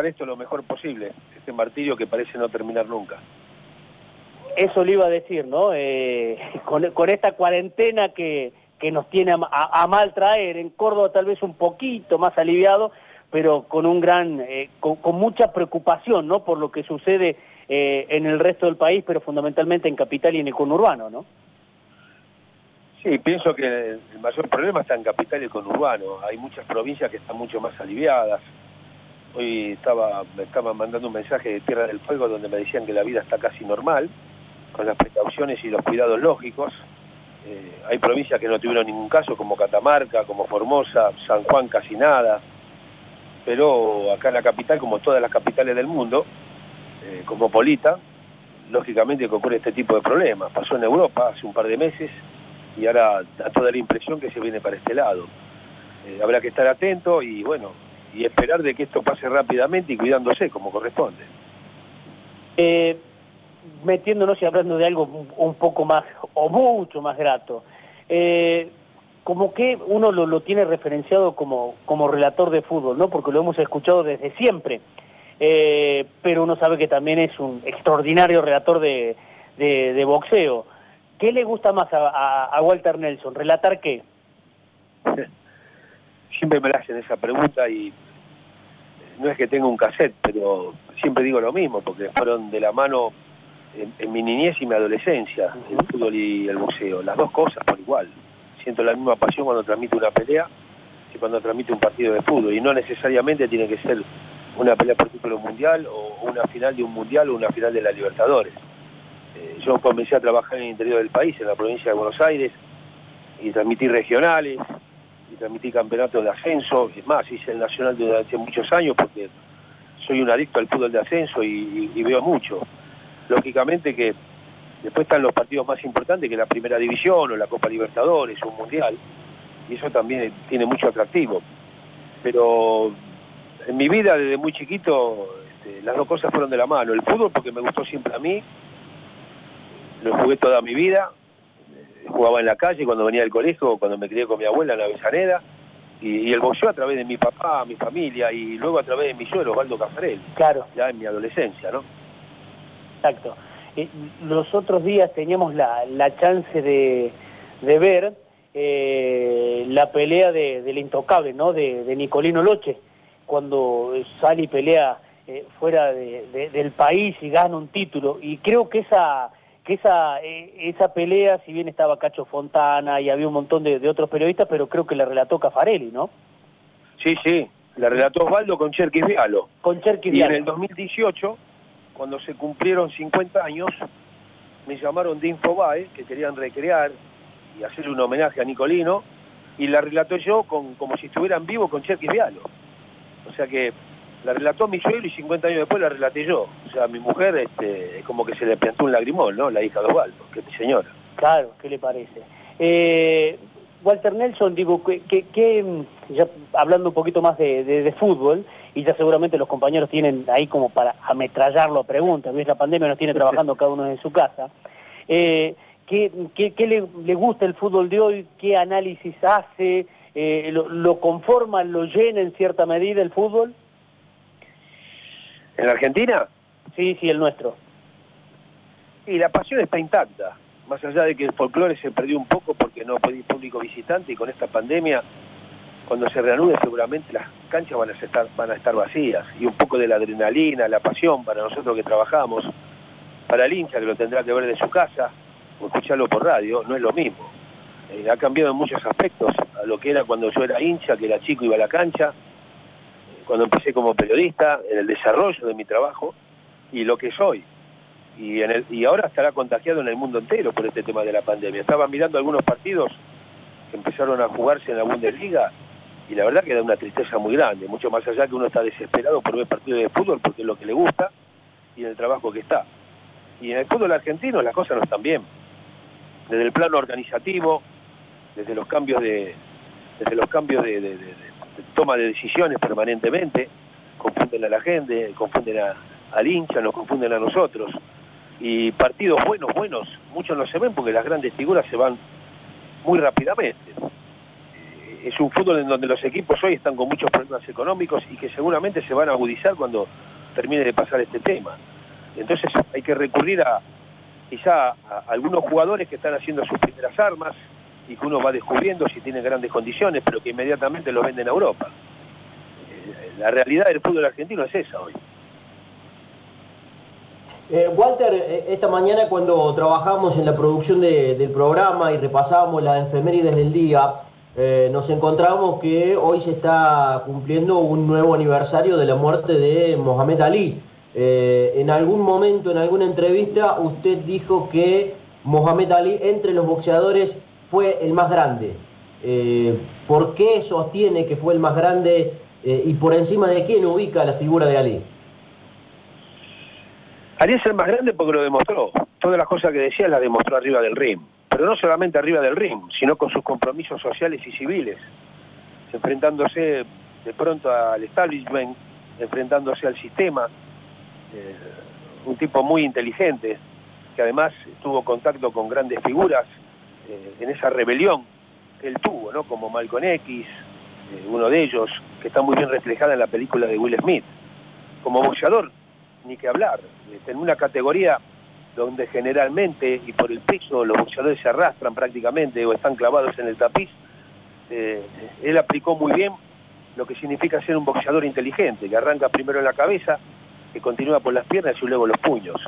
pasar esto lo mejor posible, este martirio que parece no terminar nunca. Eso le iba a decir, ¿no? Eh, con, esta cuarentena que, nos tiene a, mal traer, en Córdoba tal vez un poquito más aliviado, pero con un gran, eh, con, mucha preocupación, ¿no? Por lo que sucede eh, en el resto del país, pero fundamentalmente en capital y en el conurbano, ¿no? Sí, pienso que el mayor problema está en capital y conurbano. Hay muchas provincias que están mucho más aliviadas. Hoy estaba, me estaban mandando un mensaje de Tierra del Fuego donde me decían que la vida está casi normal, con las precauciones y los cuidados lógicos. Eh, hay provincias que no tuvieron ningún caso, como Catamarca, como Formosa, San Juan casi nada. Pero acá en la capital, como todas las capitales del mundo, eh, cosmopolita, lógicamente que ocurre este tipo de problemas. Pasó en Europa hace un par de meses, y ahora da toda la impresión que se viene para este lado. Eh, habrá que estar atento y bueno, y esperar de que esto pase rápidamente y cuidándose como corresponde. Eh, metiéndonos y hablando de algo un poco más o mucho más grato, eh, como que uno lo, tiene referenciado como, como relator de fútbol, ¿no? Porque lo hemos escuchado desde siempre. pero uno sabe que también es un extraordinario relator de, de boxeo. ¿Qué le gusta más a, Walter Nelson? ¿Relatar qué? Siempre me hacen esa pregunta y no es que tenga un cassette, pero siempre digo lo mismo, porque fueron de la mano en, mi niñez y mi adolescencia, el fútbol y el boxeo. Las dos cosas por igual. Siento la misma pasión cuando transmito una pelea que cuando transmito un partido de fútbol. Y no necesariamente tiene que ser una pelea por título mundial o una final de un mundial o una final de la Libertadores. Eh, yo comencé a trabajar en el interior del país, en la provincia de Buenos Aires, y transmití regionales, y transmití campeonatos de ascenso, es más, hice el nacional durante muchos años porque soy un adicto al fútbol de ascenso y, veo mucho. Lógicamente que después están los partidos más importantes que la primera división o la Copa Libertadores un Mundial, y eso también tiene mucho atractivo. Pero en mi vida desde muy chiquito este, las dos cosas fueron de la mano. El fútbol porque me gustó siempre a mí lo jugué toda mi vida, jugaba en la calle cuando venía del colegio, cuando me crié con mi abuela en la Avellaneda, y, el boxeo a través de mi papá, mi familia, y luego a través de mi suegro, Osvaldo Cafarel, claro. ya en mi adolescencia, ¿no? Exacto. Eh, los otros días teníamos la, chance de, ver eh, la pelea de, del intocable, ¿no? De, Nicolino Loche, cuando sale y pelea eh, fuera del país y gana un título. Y creo que esa que esa, eh, esa pelea, si bien estaba Cacho Fontana y había un montón de, otros periodistas, pero creo que la relató Cafarelli, ¿no? Sí, sí, la relató Osvaldo con Cherkis Vialo. Con Cherkis Y en el 2018, cuando se cumplieron 50 años, me llamaron de Infobae, que querían recrear y hacerle un homenaje a Nicolino, y la relató yo con, como si estuvieran vivo con Cherkis Vialo. O sea que la relató mi suegro y 50 años después la relaté yo. O sea, mi mujer este, es como que se le plantó un lagrimón, ¿no? La hija de Osvaldo, que es mi señora. Claro, ¿qué le parece? Eh, Walter Nelson, digo, que, ya hablando un poquito más de, fútbol, y ya seguramente los compañeros tienen ahí como para ametrallarlo a preguntas, ¿ves? La pandemia nos tiene trabajando cada uno en su casa. Eh, ¿Qué, le, gusta el fútbol de hoy? ¿Qué análisis hace? Eh, lo, conforma, lo llena en cierta medida el fútbol? ¿En la Argentina? Sí, sí, el nuestro. Y la pasión está intacta, más allá de que el folclore se perdió un poco porque no podía público visitante y con esta pandemia, cuando se reanude seguramente las canchas van a, estar, van a estar vacías y un poco de la adrenalina, la pasión para nosotros que trabajamos, para el hincha que lo tendrá que ver de su casa o escucharlo por radio, no es lo mismo. Eh, ha cambiado en muchos aspectos a lo que era cuando yo era hincha, que era chico iba a la cancha, cuando empecé como periodista, en el desarrollo de mi trabajo y lo que soy. Y, ahora estará contagiado en el mundo entero por este tema de la pandemia. Estaba mirando algunos partidos que empezaron a jugarse en la Bundesliga y la verdad que da una tristeza muy grande, mucho más allá que uno está desesperado por ver partidos de fútbol porque es lo que le gusta y en el trabajo que está. Y en el fútbol argentino las cosas no están bien. Desde el plano organizativo, desde los cambios de, desde los cambios de toma de decisiones permanentemente, confunden a la gente, confunden al hincha, nos confunden a nosotros. Y partidos buenos, buenos, muchos no se ven porque las grandes figuras se van muy rápidamente. es un fútbol en donde los equipos hoy están con muchos problemas económicos y que seguramente se van a agudizar cuando termine de pasar este tema. Entonces hay que recurrir a quizá a algunos jugadores que están haciendo sus primeras armas y que uno va descubriendo si tienen grandes condiciones, pero que inmediatamente los venden a Europa. Eh, la realidad del fútbol argentino es esa hoy. Eh, Walter, eh, esta mañana cuando trabajamos en la producción del programa y repasábamos las efemérides del día, nos encontramos que hoy se está cumpliendo un nuevo aniversario de la muerte de Mohamed Ali. en algún momento, en alguna entrevista, usted dijo que Mohamed Ali entre los boxeadores fue el más grande. ¿Por qué sostiene que fue el más grande y por encima de quién ubica la figura de Ali? Ali es el más grande porque lo demostró. Todas las cosas que decía las demostró arriba del ring. Pero no solamente arriba del ring, sino con sus compromisos sociales y civiles. Enfrentándose de pronto al establishment, enfrentándose al sistema. Eh, un tipo muy inteligente, que además tuvo contacto con grandes figuras en esa rebelión que él tuvo, ¿no? como Malcolm X, eh, uno de ellos, que está muy bien reflejada en la película de Will Smith. Como boxeador, ni que hablar. Este, en una categoría donde generalmente y por el peso los boxeadores se arrastran prácticamente o están clavados en el tapiz, eh, él aplicó muy bien lo que significa ser un boxeador inteligente, que arranca primero en la cabeza, que continúa por las piernas y luego los puños.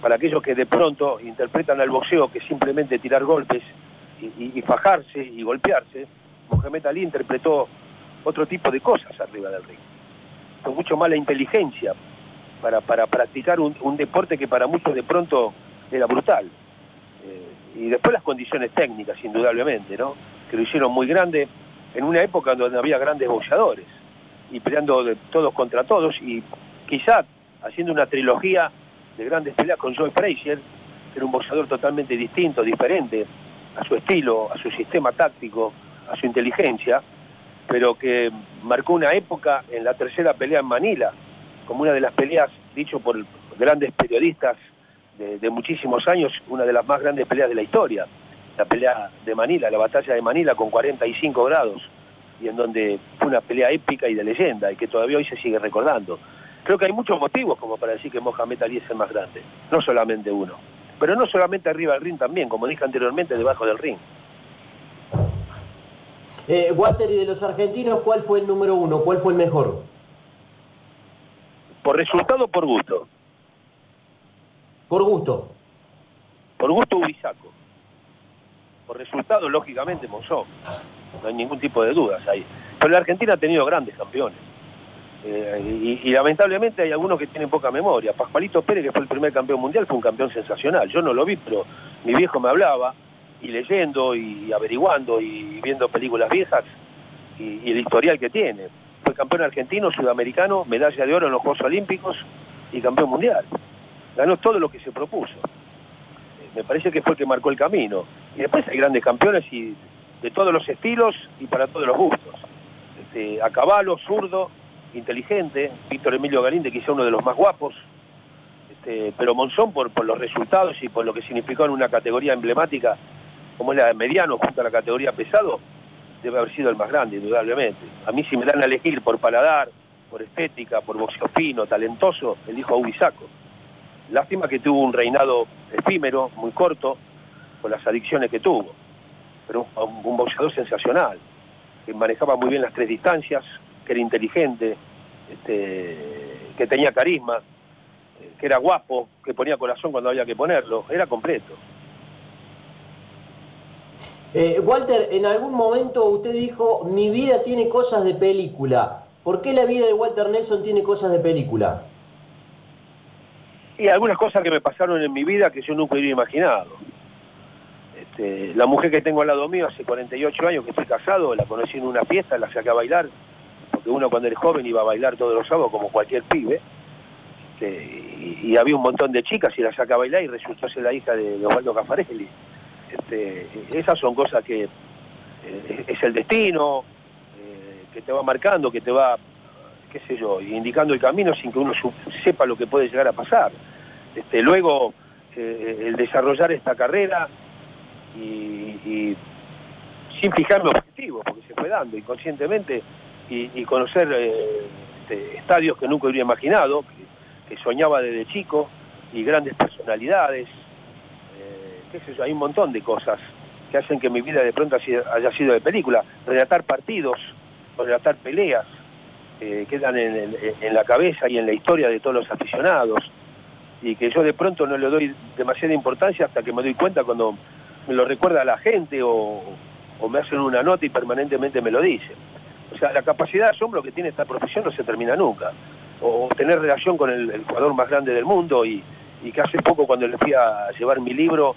Para aquellos que de pronto interpretan al boxeo que simplemente tirar golpes y, fajarse y golpearse, Mohamed Ali interpretó otro tipo de cosas arriba del ring. Con mucho más la inteligencia, para, para practicar un, deporte que para muchos de pronto era brutal. Eh, y después las condiciones técnicas, indudablemente, ¿no? que lo hicieron muy grande en una época donde había grandes boxeadores y peleando de todos contra todos y quizá haciendo una trilogía de grandes peleas con Joe Frazier, que era un boxeador totalmente distinto, diferente a su estilo, a su sistema táctico, a su inteligencia, pero que marcó una época en la tercera pelea en Manila, como una de las peleas, dicho por grandes periodistas de, muchísimos años, una de las más grandes peleas de la historia. La pelea de Manila, la batalla de Manila con 45 grados, y en donde fue una pelea épica y de leyenda, y que todavía hoy se sigue recordando. Creo que hay muchos motivos como para decir que Mohamed Ali es el más grande, no solamente uno. Pero no solamente arriba del ring también, como dije anteriormente, debajo del ring. Eh, Walter, y de los argentinos, ¿cuál fue el número uno? ¿Cuál fue el mejor? ¿Por resultado o por gusto? Por gusto. Por gusto Ubisaco. Por resultado, lógicamente, Monzón. No hay ningún tipo de dudas ahí. Pero la Argentina ha tenido grandes campeones. Eh, y, lamentablemente hay algunos que tienen poca memoria. Pascualito Pérez, que fue el primer campeón mundial, fue un campeón sensacional. Yo no lo vi, pero mi viejo me hablaba, y leyendo, y averiguando, y viendo películas viejas, y el historial que tiene campeón argentino, sudamericano, medalla de oro en los Juegos Olímpicos y campeón mundial. Ganó todo lo que se propuso. Eh, me parece que fue el que marcó el camino. Y después hay grandes campeones y de todos los estilos y para todos los gustos. Este, a caballo, zurdo, inteligente, Víctor Emilio Galinde, quizá uno de los más guapos, este, pero Monzón por, los resultados y por lo que significó en una categoría emblemática como es la de mediano junto a la categoría pesado, debe haber sido el más grande, indudablemente. A mí si me dan a elegir por paladar, por estética, por boxeo fino, talentoso, elijo a Ubisaco. Lástima que tuvo un reinado efímero, muy corto, por las adicciones que tuvo. Pero un, boxeador sensacional, que manejaba muy bien las tres distancias, que era inteligente, este, que tenía carisma, que era guapo, que ponía corazón cuando había que ponerlo, era completo. Eh, Walter, en algún momento usted dijo, mi vida tiene cosas de película. ¿Por qué la vida de Walter Nelson tiene cosas de película? Y algunas cosas que me pasaron en mi vida que yo nunca hubiera imaginado. Este, la mujer que tengo al lado mío hace 48 años que estoy casado, la conocí en una fiesta, la saqué a bailar, porque uno cuando eres joven iba a bailar todos los sábados como cualquier pibe. Este, y, había un montón de chicas y la saqué a bailar y resultó ser la hija de, de Osvaldo Cafarelli. Este, esas son cosas que eh, es el destino, eh, que te va marcando, que te va, qué sé yo, indicando el camino sin que uno sepa lo que puede llegar a pasar. Este, luego, eh, el desarrollar esta carrera y, sin fijarme objetivos, porque se fue dando inconscientemente y, conocer eh, este, estadios que nunca hubiera imaginado, que, soñaba desde chico, y grandes personalidades, eh, qué sé yo, hay un montón de cosas que hacen que mi vida de pronto haya sido de película. Relatar partidos, relatar peleas, eh, quedan en, la cabeza y en la historia de todos los aficionados, y que yo de pronto no le doy demasiada importancia hasta que me doy cuenta cuando me lo recuerda la gente o, o me hacen una nota y permanentemente me lo dicen. O sea, la capacidad de asombro que tiene esta profesión no se termina nunca. O tener relación con el, jugador más grande del mundo y, que hace poco cuando le fui a llevar mi libro,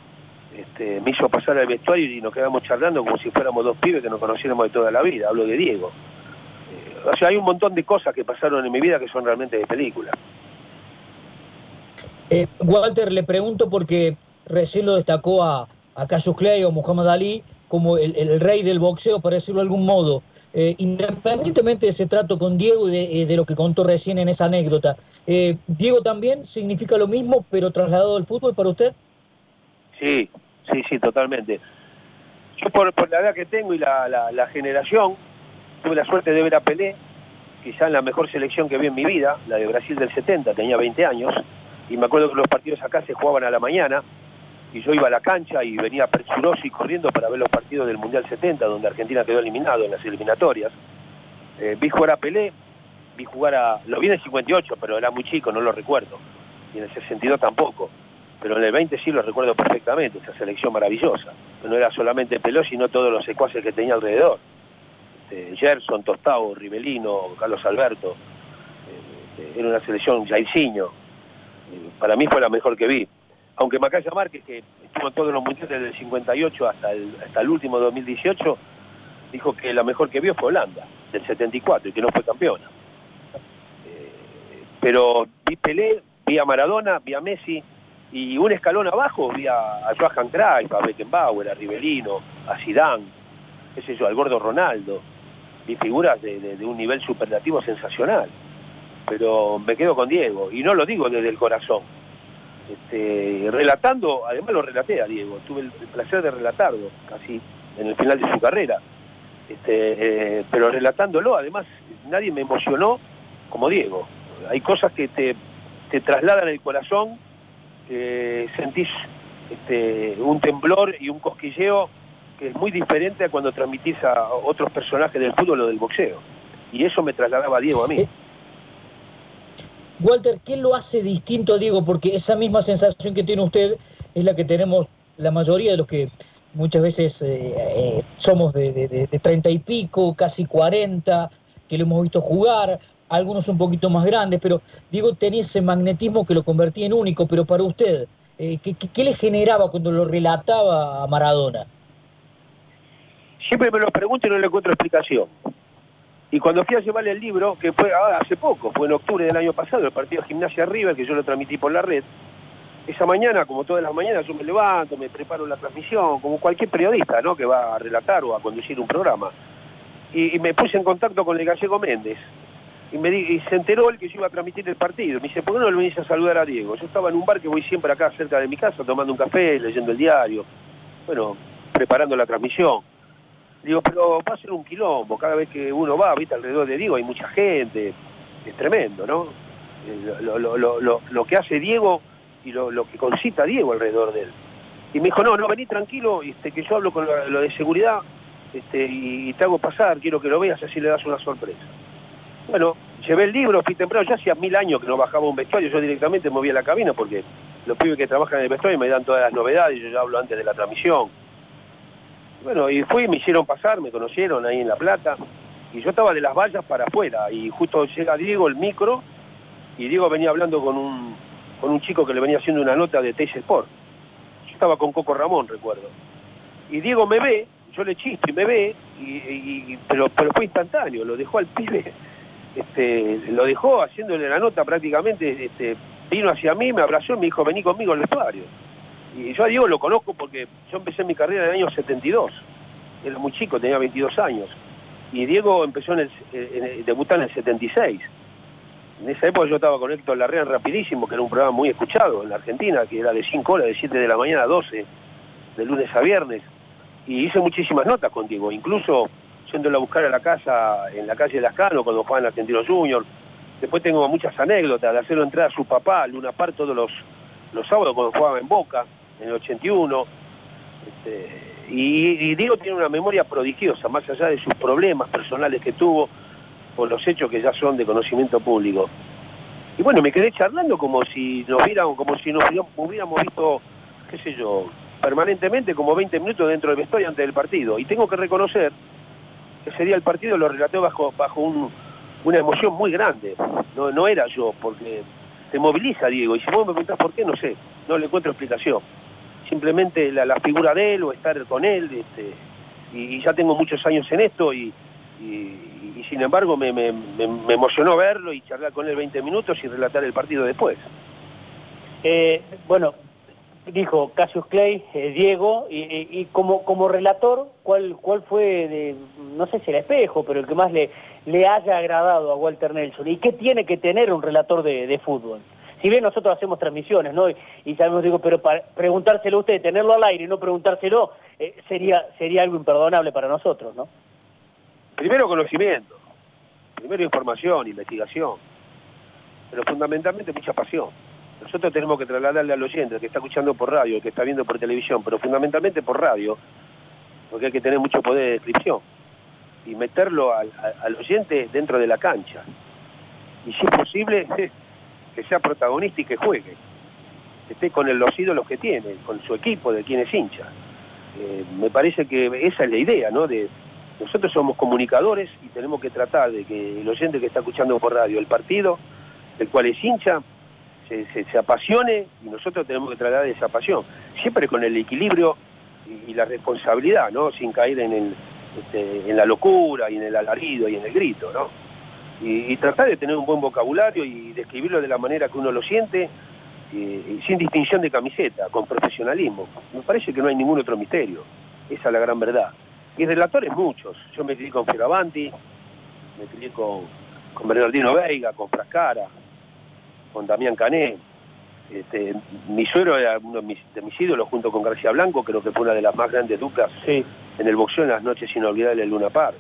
este, me hizo pasar al vestuario y nos quedamos charlando como si fuéramos dos pibes que nos conociéramos de toda la vida. Hablo de Diego. Eh, o sea, hay un montón de cosas que pasaron en mi vida que son realmente de película. Eh, Walter, le pregunto porque recién lo destacó a, a Cassius Clay o Muhammad Ali como el, rey del boxeo, por decirlo de algún modo. Eh, independientemente de ese trato con Diego y de, lo que contó recién en esa anécdota, eh, ¿Diego también significa lo mismo, pero trasladado al fútbol para usted? Sí, sí, sí, totalmente. Yo por, la edad que tengo y la, generación, tuve la suerte de ver a Pelé, quizá en la mejor selección que vi en mi vida, la de Brasil del 70, tenía 20 años, y me acuerdo que los partidos acá se jugaban a la mañana, y yo iba a la cancha y venía presuroso y corriendo para ver los partidos del Mundial 70, donde Argentina quedó eliminado en las eliminatorias. Eh, vi jugar a Pelé, vi jugar a... Lo vi en el 58, pero era muy chico, no lo recuerdo. Y en el 62 tampoco. Pero en el 20 sí lo recuerdo perfectamente, esa selección maravillosa. No era solamente Pelé, sino todos los secuaces que tenía alrededor. Este, Gerson, Tostao, Rivelino, Carlos Alberto. Eh, era una selección Jairzinho. Eh, para mí fue la mejor que vi aunque Macaya Márquez, que estuvo en todos los mundiales desde el 58 hasta el, hasta el último 2018, dijo que la mejor que vio fue Holanda, del 74, y que no fue campeona. Eh, pero vi Pelé, vi a Maradona, vi a Messi, y un escalón abajo vi a, Johan Cruyff, a Beckenbauer, a Rivelino, a Zidane, qué sé yo, al gordo Ronaldo. Vi figuras de un nivel superlativo sensacional. Pero me quedo con Diego, y no lo digo desde el corazón, este, relatando, además lo relaté a Diego, tuve el, placer de relatarlo casi en el final de su carrera, este, eh, pero relatándolo, además nadie me emocionó como Diego. Hay cosas que te, trasladan el corazón, sentís este, un temblor y un cosquilleo que es muy diferente a cuando transmitís a otros personajes del fútbol o del boxeo. Y eso me trasladaba Diego a mí. Walter, ¿qué lo hace distinto a Diego? Porque esa misma sensación que tiene usted es la que tenemos la mayoría de los que muchas veces eh, eh, somos de, treinta y pico, casi 40, que lo hemos visto jugar, algunos un poquito más grandes, pero Diego tenía ese magnetismo que lo convertía en único, pero para usted, eh, ¿qué, le generaba cuando lo relataba a Maradona? Siempre me lo pregunto y no le encuentro explicación. Y cuando fui a llevarle el libro, que fue ah, hace poco, fue en octubre del año pasado, el partido Gimnasia River, que yo lo transmití por la red, esa mañana, como todas las mañanas, yo me levanto, me preparo la transmisión, como cualquier periodista ¿no? que va a relatar o a conducir un programa. Y, me puse en contacto con el gallego Méndez. Y, se enteró él que yo iba a transmitir el partido. Me dice, ¿por qué no le venís a saludar a Diego? Yo estaba en un bar que voy siempre acá cerca de mi casa, tomando un café, leyendo el diario, bueno, preparando la transmisión. Digo, pero va a ser un quilombo, cada vez que uno va, viste, alrededor de Diego hay mucha gente, es tremendo, ¿no? Eh, lo, que hace Diego y lo, que concita Diego alrededor de él. Y me dijo, no, no, vení tranquilo, este, que yo hablo con lo, de seguridad este, y, te hago pasar, quiero que lo veas, así le das una sorpresa. Bueno, llevé el libro, fui temprano, ya hacía mil años que no bajaba un vestuario, yo directamente movía la cabina porque los pibes que trabajan en el vestuario me dan todas las novedades, yo ya hablo antes de la transmisión bueno, y fui, me hicieron pasar, me conocieron ahí en La Plata, y yo estaba de las vallas para afuera, y justo llega Diego, el micro, y Diego venía hablando con un, con un chico que le venía haciendo una nota de Teis Sport. Yo estaba con Coco Ramón, recuerdo. Y Diego me ve, yo le chisto y me ve, y, pero, pero fue instantáneo, lo dejó al pibe, este, lo dejó haciéndole la nota prácticamente, este, vino hacia mí, me abrazó y me dijo, vení conmigo al vestuario. Y yo a Diego lo conozco porque yo empecé mi carrera en el año 72. Era muy chico, tenía 22 años. Y Diego empezó en el, en debutar en el 76. En esa época yo estaba con Héctor Larrea Rapidísimo, que era un programa muy escuchado en la Argentina, que era de 5 horas, de 7 de la mañana a 12, de lunes a viernes. y hice muchísimas notas contigo, incluso yéndolo a buscar a la casa, en la calle de Lascano, cuando jugaban Argentinos Junior. Después tengo muchas anécdotas de hacerlo entrar a su papá, Luna Par, todos los, los sábados cuando jugaba en Boca, en el 81. Este, y, y, Diego tiene una memoria prodigiosa, más allá de sus problemas personales que tuvo, por los hechos que ya son de conocimiento público. Y bueno, me quedé charlando como si nos viéramos, como si nos hubiéramos visto, qué sé yo, permanentemente como 20 minutos dentro del vestuario antes del partido. Y tengo que reconocer que ese día el partido lo relaté bajo, bajo una emoción muy grande. No, no era yo, porque te moviliza Diego. Y si vos me preguntás por qué, no sé, no le encuentro explicación. Simplemente la, figura de él o estar con él, este, y, ya tengo muchos años en esto y y sin embargo me, emocionó verlo y charlar con él 20 minutos y relatar el partido después. Eh, bueno, dijo Cassius Clay, eh, Diego, y, como, como relator, ¿cuál, cuál fue, no sé si el espejo, pero el que más le, le haya agradado a Walter Nelson? ¿Y qué tiene que tener un relator de, fútbol? Si bien nosotros hacemos transmisiones, ¿no? Y, sabemos, digo, pero preguntárselo a usted, tenerlo al aire y no preguntárselo, eh, sería, sería algo imperdonable para nosotros, ¿no? Primero conocimiento, primero información, investigación, pero fundamentalmente mucha pasión. Nosotros tenemos que trasladarle al oyente, el que está escuchando por radio, el que está viendo por televisión, pero fundamentalmente por radio, porque hay que tener mucho poder de descripción, y meterlo al, oyente dentro de la cancha. Y si es posible, que sea protagonista y que juegue, que esté con los ídolos que tiene, con su equipo, de quien es hincha. Eh, me parece que esa es la idea, ¿no? Nosotros somos comunicadores y tenemos que tratar de que el oyente que está escuchando por radio el partido, el cual es hincha, se, apasione y nosotros tenemos que tratar de esa pasión. Siempre con el equilibrio y, la responsabilidad, ¿no? Sin caer en, este, en la locura y en el alarido y en el grito, ¿no? Y, tratar de tener un buen vocabulario y describirlo de la manera que uno lo siente, y sin distinción de camiseta, con profesionalismo. Me parece que no hay ningún otro misterio. Esa es la gran verdad. Y relatores muchos. Yo me crié con Fioravanti, me crié con, con Bernardino Veiga, con Frascara, con Damián Cané. Este, mi suegro era uno de mis, ídolos junto con García Blanco, creo que fue una de las más grandes duplas en el boxeo en las noches inolvidables del Luna Par.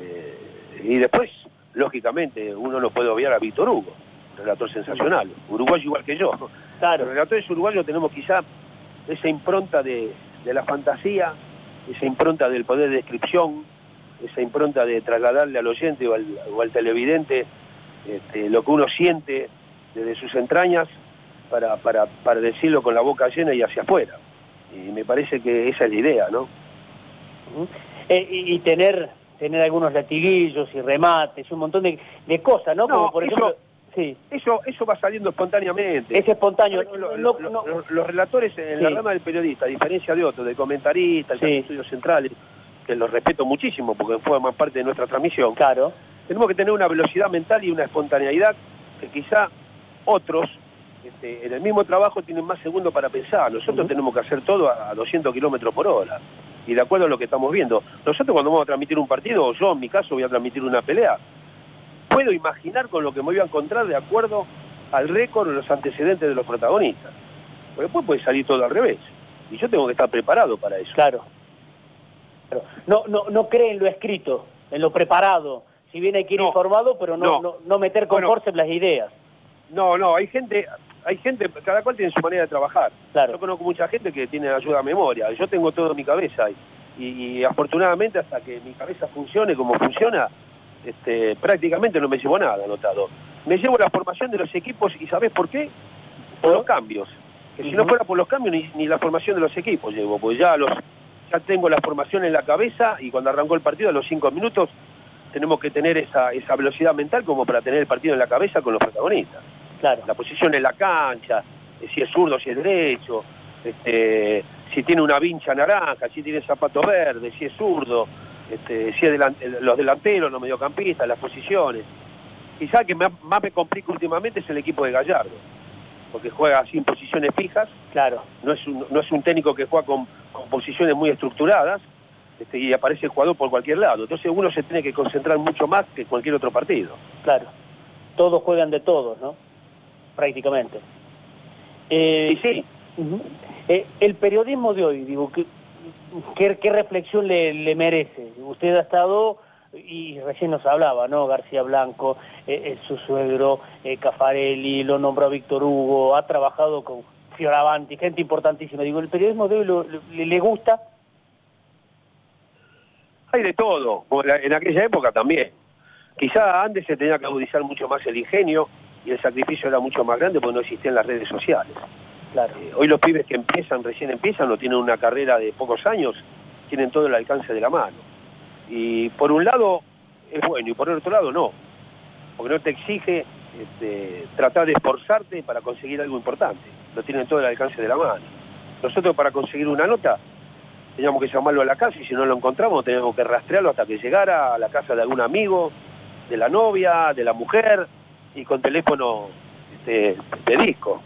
Eh, y después, lógicamente, uno no puede obviar a Víctor Hugo, relator sensacional, uruguayo igual que yo. Claro. Los relatores uruguayos tenemos quizá esa impronta de, de la fantasía, esa impronta del poder de descripción, esa impronta de trasladarle al oyente o al, televidente este, lo que uno siente desde sus entrañas para, para, decirlo con la boca llena y hacia afuera. Y me parece que esa es la idea, ¿no? Eh, y, tener tener algunos latiguillos y remates, un montón de, cosas, ¿no? Como por ejemplo... Sí. Eso, eso va saliendo espontáneamente. Es espontáneo. los relatores en la rama del periodista, a diferencia de otros, de comentaristas, de estudios centrales, que los respeto muchísimo porque forman parte de nuestra transmisión. Claro. Tenemos que tener una velocidad mental y una espontaneidad que quizá otros este, en el mismo trabajo tienen más segundos para pensar. Nosotros tenemos que hacer todo a 200 kilómetros por hora. Y de acuerdo a lo que estamos viendo. Nosotros cuando vamos a transmitir un partido, o yo en mi caso voy a transmitir una pelea, puedo imaginar con lo que me voy a encontrar de acuerdo al récord o los antecedentes de los protagonistas. Porque después puede salir todo al revés. Y yo tengo que estar preparado para eso. Claro. No, no, no cree en lo escrito, en lo preparado. Si bien hay que ir informado, pero no, no, meter con bueno, las ideas. No, no, hay gente, hay gente, cada cual tiene su manera de trabajar. Claro. Yo conozco mucha gente que tiene ayuda a memoria. Yo tengo todo en mi cabeza y, y afortunadamente hasta que mi cabeza funcione como funciona, este, prácticamente no me llevo nada anotado. Me llevo la formación de los equipos y ¿sabés por qué? Por los cambios. Que si no fuera por los cambios ni, la formación de los equipos llevo, pues ya los ya tengo la formación en la cabeza y cuando arrancó el partido a los cinco minutos tenemos que tener esa, esa velocidad mental como para tener el partido en la cabeza con los protagonistas. Claro. La posición en la cancha, eh, si es zurdo, si es derecho, este, si tiene una vincha naranja, si tiene zapato verde, si es zurdo, este, si es los delanteros, los mediocampistas, las posiciones. Quizá que más me complica últimamente es el equipo de Gallardo, porque juega sin posiciones fijas, claro. no es un, no es un técnico que juega con, posiciones muy estructuradas este, y aparece el jugador por cualquier lado. Entonces uno se tiene que concentrar mucho más que cualquier otro partido. Claro, todos juegan de todos, ¿no? Prácticamente. Eh, sí. Eh, el periodismo de hoy, digo, ¿qué, reflexión le, merece? Usted ha estado, y recién nos hablaba, ¿no? García Blanco, eh, su suegro, Cafarelli, lo nombró Víctor Hugo, ha trabajado con Fioravanti, gente importantísima. Digo, ¿el periodismo de hoy le, gusta? Hay de todo, en aquella época también. Quizá antes se tenía que agudizar mucho más el ingenio y el sacrificio era mucho más grande porque no existían las redes sociales. Claro. Eh, hoy los pibes que empiezan, recién empiezan, no tienen una carrera de pocos años, tienen todo el alcance de la mano. Y por un lado es bueno y por el otro lado no, porque no te exige este, tratar de esforzarte para conseguir algo importante. Lo tienen todo el alcance de la mano. Nosotros para conseguir una nota teníamos que llamarlo a la casa y si no lo encontramos teníamos que rastrearlo hasta que llegara a la casa de algún amigo, de la novia, de la mujer y con teléfono este, de disco.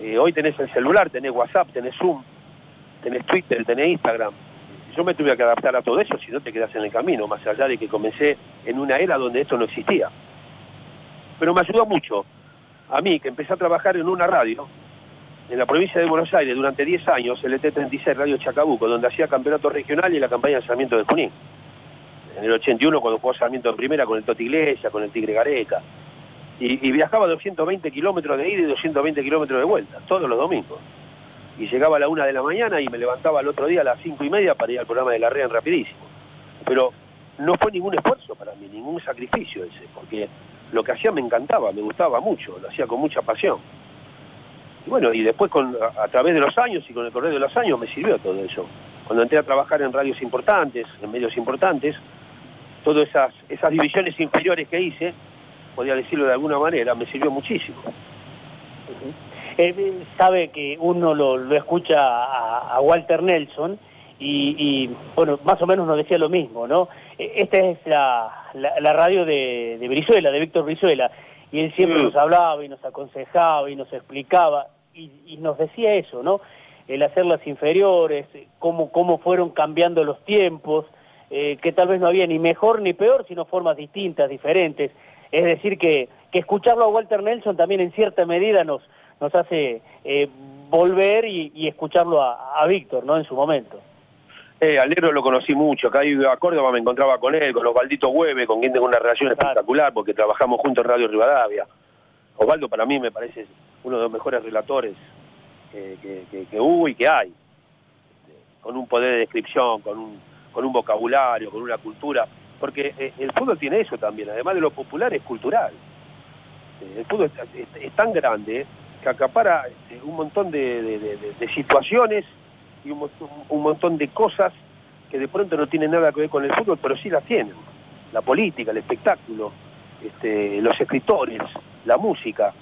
Eh, hoy tenés el celular, tenés WhatsApp, tenés Zoom, tenés Twitter, tenés Instagram. Yo me tuve que adaptar a todo eso si no te quedas en el camino, más allá de que comencé en una era donde esto no existía pero me ayudó mucho. A mí, que empecé a trabajar en una radio, en la provincia de Buenos Aires durante 10 años, el ET36 Radio Chacabuco, donde hacía campeonato regional y la campaña de Sarmiento de Junín. En el 81 cuando jugó Sarmiento en primera con el Toti Iglesia, con el Tigre Gareca. Y, viajaba 220 kilómetros de ida y 220 kilómetros de vuelta, todos los domingos. Y llegaba a la una de la mañana y me levantaba el otro día a las cinco y media para ir al programa de la REAN rapidísimo. Pero no fue ningún esfuerzo para mí, ningún sacrificio ese, porque lo que hacía me encantaba, me gustaba mucho, lo hacía con mucha pasión. Y bueno, y después con, a, través de los años y con el correr de los años me sirvió todo eso. Cuando entré a trabajar en radios importantes, en medios importantes, todas esas, esas divisiones inferiores que hice, podría decirlo de alguna manera, me sirvió muchísimo. Eh, sabe que uno lo, escucha a Walter Nelson y, bueno, más o menos nos decía lo mismo, ¿no? E, esta es la, radio de, de, Brizuela, de Víctor Brizuela, y él siempre mm. nos hablaba y nos aconsejaba y nos explicaba y, nos decía eso, ¿no? El hacer las inferiores, cómo, cómo fueron cambiando los tiempos, eh, que tal vez no había ni mejor ni peor, sino formas distintas, diferentes. Es decir, que, que escucharlo a Walter Nelson también en cierta medida nos, nos hace eh, volver y, escucharlo a, a Víctor, ¿no? En su momento. Eh, lo conocí mucho, acá iba a Córdoba me encontraba con él, con Osvaldito Hueve, con quien tengo una relación espectacular porque trabajamos juntos en Radio Rivadavia. Osvaldo para mí me parece uno de los mejores relatores que, hubo y que hay, este, con un poder de descripción, con un, con un vocabulario, con una cultura, porque eh, el fútbol tiene eso también, además de lo popular es cultural. Eh, el fútbol es, tan grande que acapara este, un montón de situaciones y un, montón de cosas que de pronto no tienen nada que ver con el fútbol, pero sí las tienen. La política, el espectáculo, este, los escritores, la música.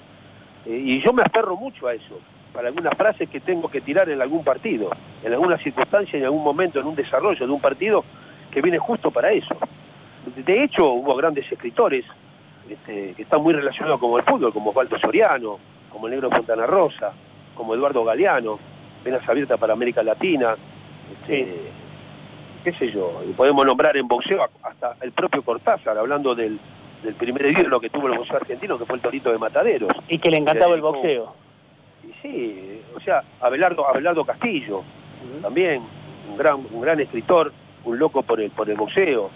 Eh, y yo me aferro mucho a eso, para algunas frases que tengo que tirar en algún partido, en alguna circunstancia, en algún momento, en un desarrollo de un partido que viene justo para eso. De hecho, hubo grandes escritores este, que están muy relacionados con el fútbol, como Osvaldo Soriano, como el Negro Fontana Rosa, como Eduardo Galeano, penas abiertas para América Latina, este, qué sé yo, y podemos nombrar en boxeo hasta el propio Cortázar, hablando del, primer ídolo que tuvo el boxeo argentino, que fue el Torito de Mataderos. Y que le encantaba el boxeo. Y sí, o sea, Abelardo, Abelardo Castillo, también, un gran, un gran escritor, un loco por el, por el boxeo,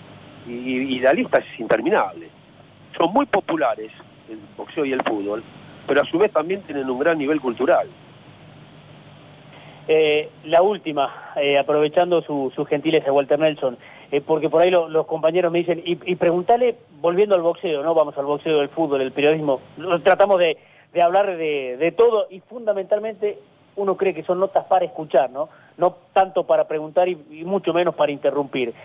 y, la lista es interminable. Son muy populares el boxeo y el fútbol, pero a su vez también tienen un gran nivel cultural. Eh, la última, eh, aprovechando su, su, gentileza, Walter Nelson, eh, porque por ahí los compañeros me dicen, y, y volviendo al boxeo, ¿no? Vamos al boxeo, del fútbol, el periodismo, tratamos de, hablar de, todo y fundamentalmente uno cree que son notas para escuchar, ¿no? No tanto para preguntar y, mucho menos para interrumpir.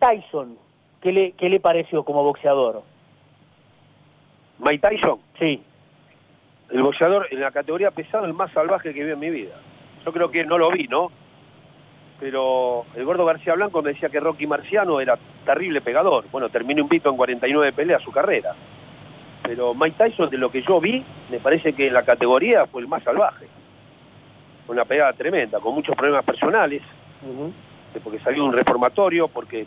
Tyson, ¿qué le, ¿qué le pareció como boxeador? Mike Tyson. Sí. El boxeador en la categoría pesada, el más salvaje que vi en mi vida yo creo que no lo vi, ¿no? Pero el gordo García Blanco me decía que Rocky Marciano era terrible pegador. Bueno, terminó invito en 49 peleas su carrera. Pero Mike Tyson, de lo que yo vi, me parece que en la categoría fue el más salvaje. Una pegada tremenda, con muchos problemas personales, porque salió un reformatorio, porque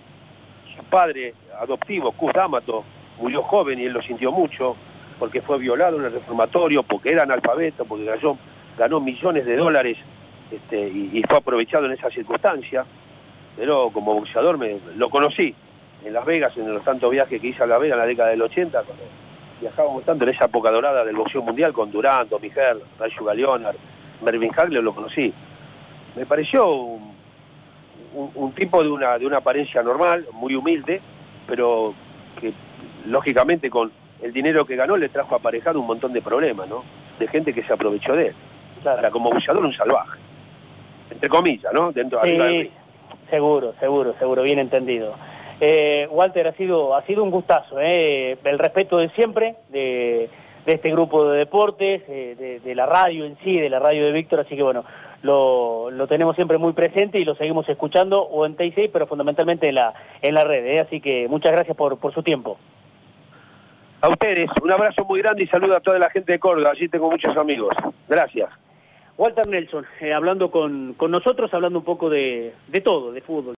padre adoptivo, Cus D'Amato, murió joven y él lo sintió mucho, porque fue violado en el reformatorio, porque era analfabeto, porque ganó, ganó millones de dólares este, y, fue aprovechado en esa circunstancia, pero como boxeador me, lo conocí en Las Vegas, en los tantos viajes que hice a Las Vegas en la década del 80, cuando viajábamos tanto en esa época dorada del boxeo mundial con Durán, Herr, Rayo Galeonar, Mervyn Hagler, lo conocí. Me pareció un, tipo de una, de una apariencia normal, muy humilde, pero que lógicamente con el dinero que ganó le trajo aparejado un montón de problemas, ¿no? De gente que se aprovechó de él. Era como buceador un salvaje. Entre comillas, ¿no? Dentro sí, seguro, seguro, seguro, bien entendido. Eh, Walter, ha sido, ha sido un gustazo, ¿eh? el respeto de siempre, de, este grupo de deportes, eh, de, la radio en sí, de la radio de Víctor, así que bueno, lo, tenemos siempre muy presente y lo seguimos escuchando o en TIC, pero fundamentalmente en la, en la red, así que muchas gracias por, por su tiempo. A ustedes, un abrazo muy grande y saludo a toda la gente de Córdoba, allí tengo muchos amigos. Gracias. Walter Nelson, hablando con, con nosotros, hablando un poco de, de todo, de fútbol.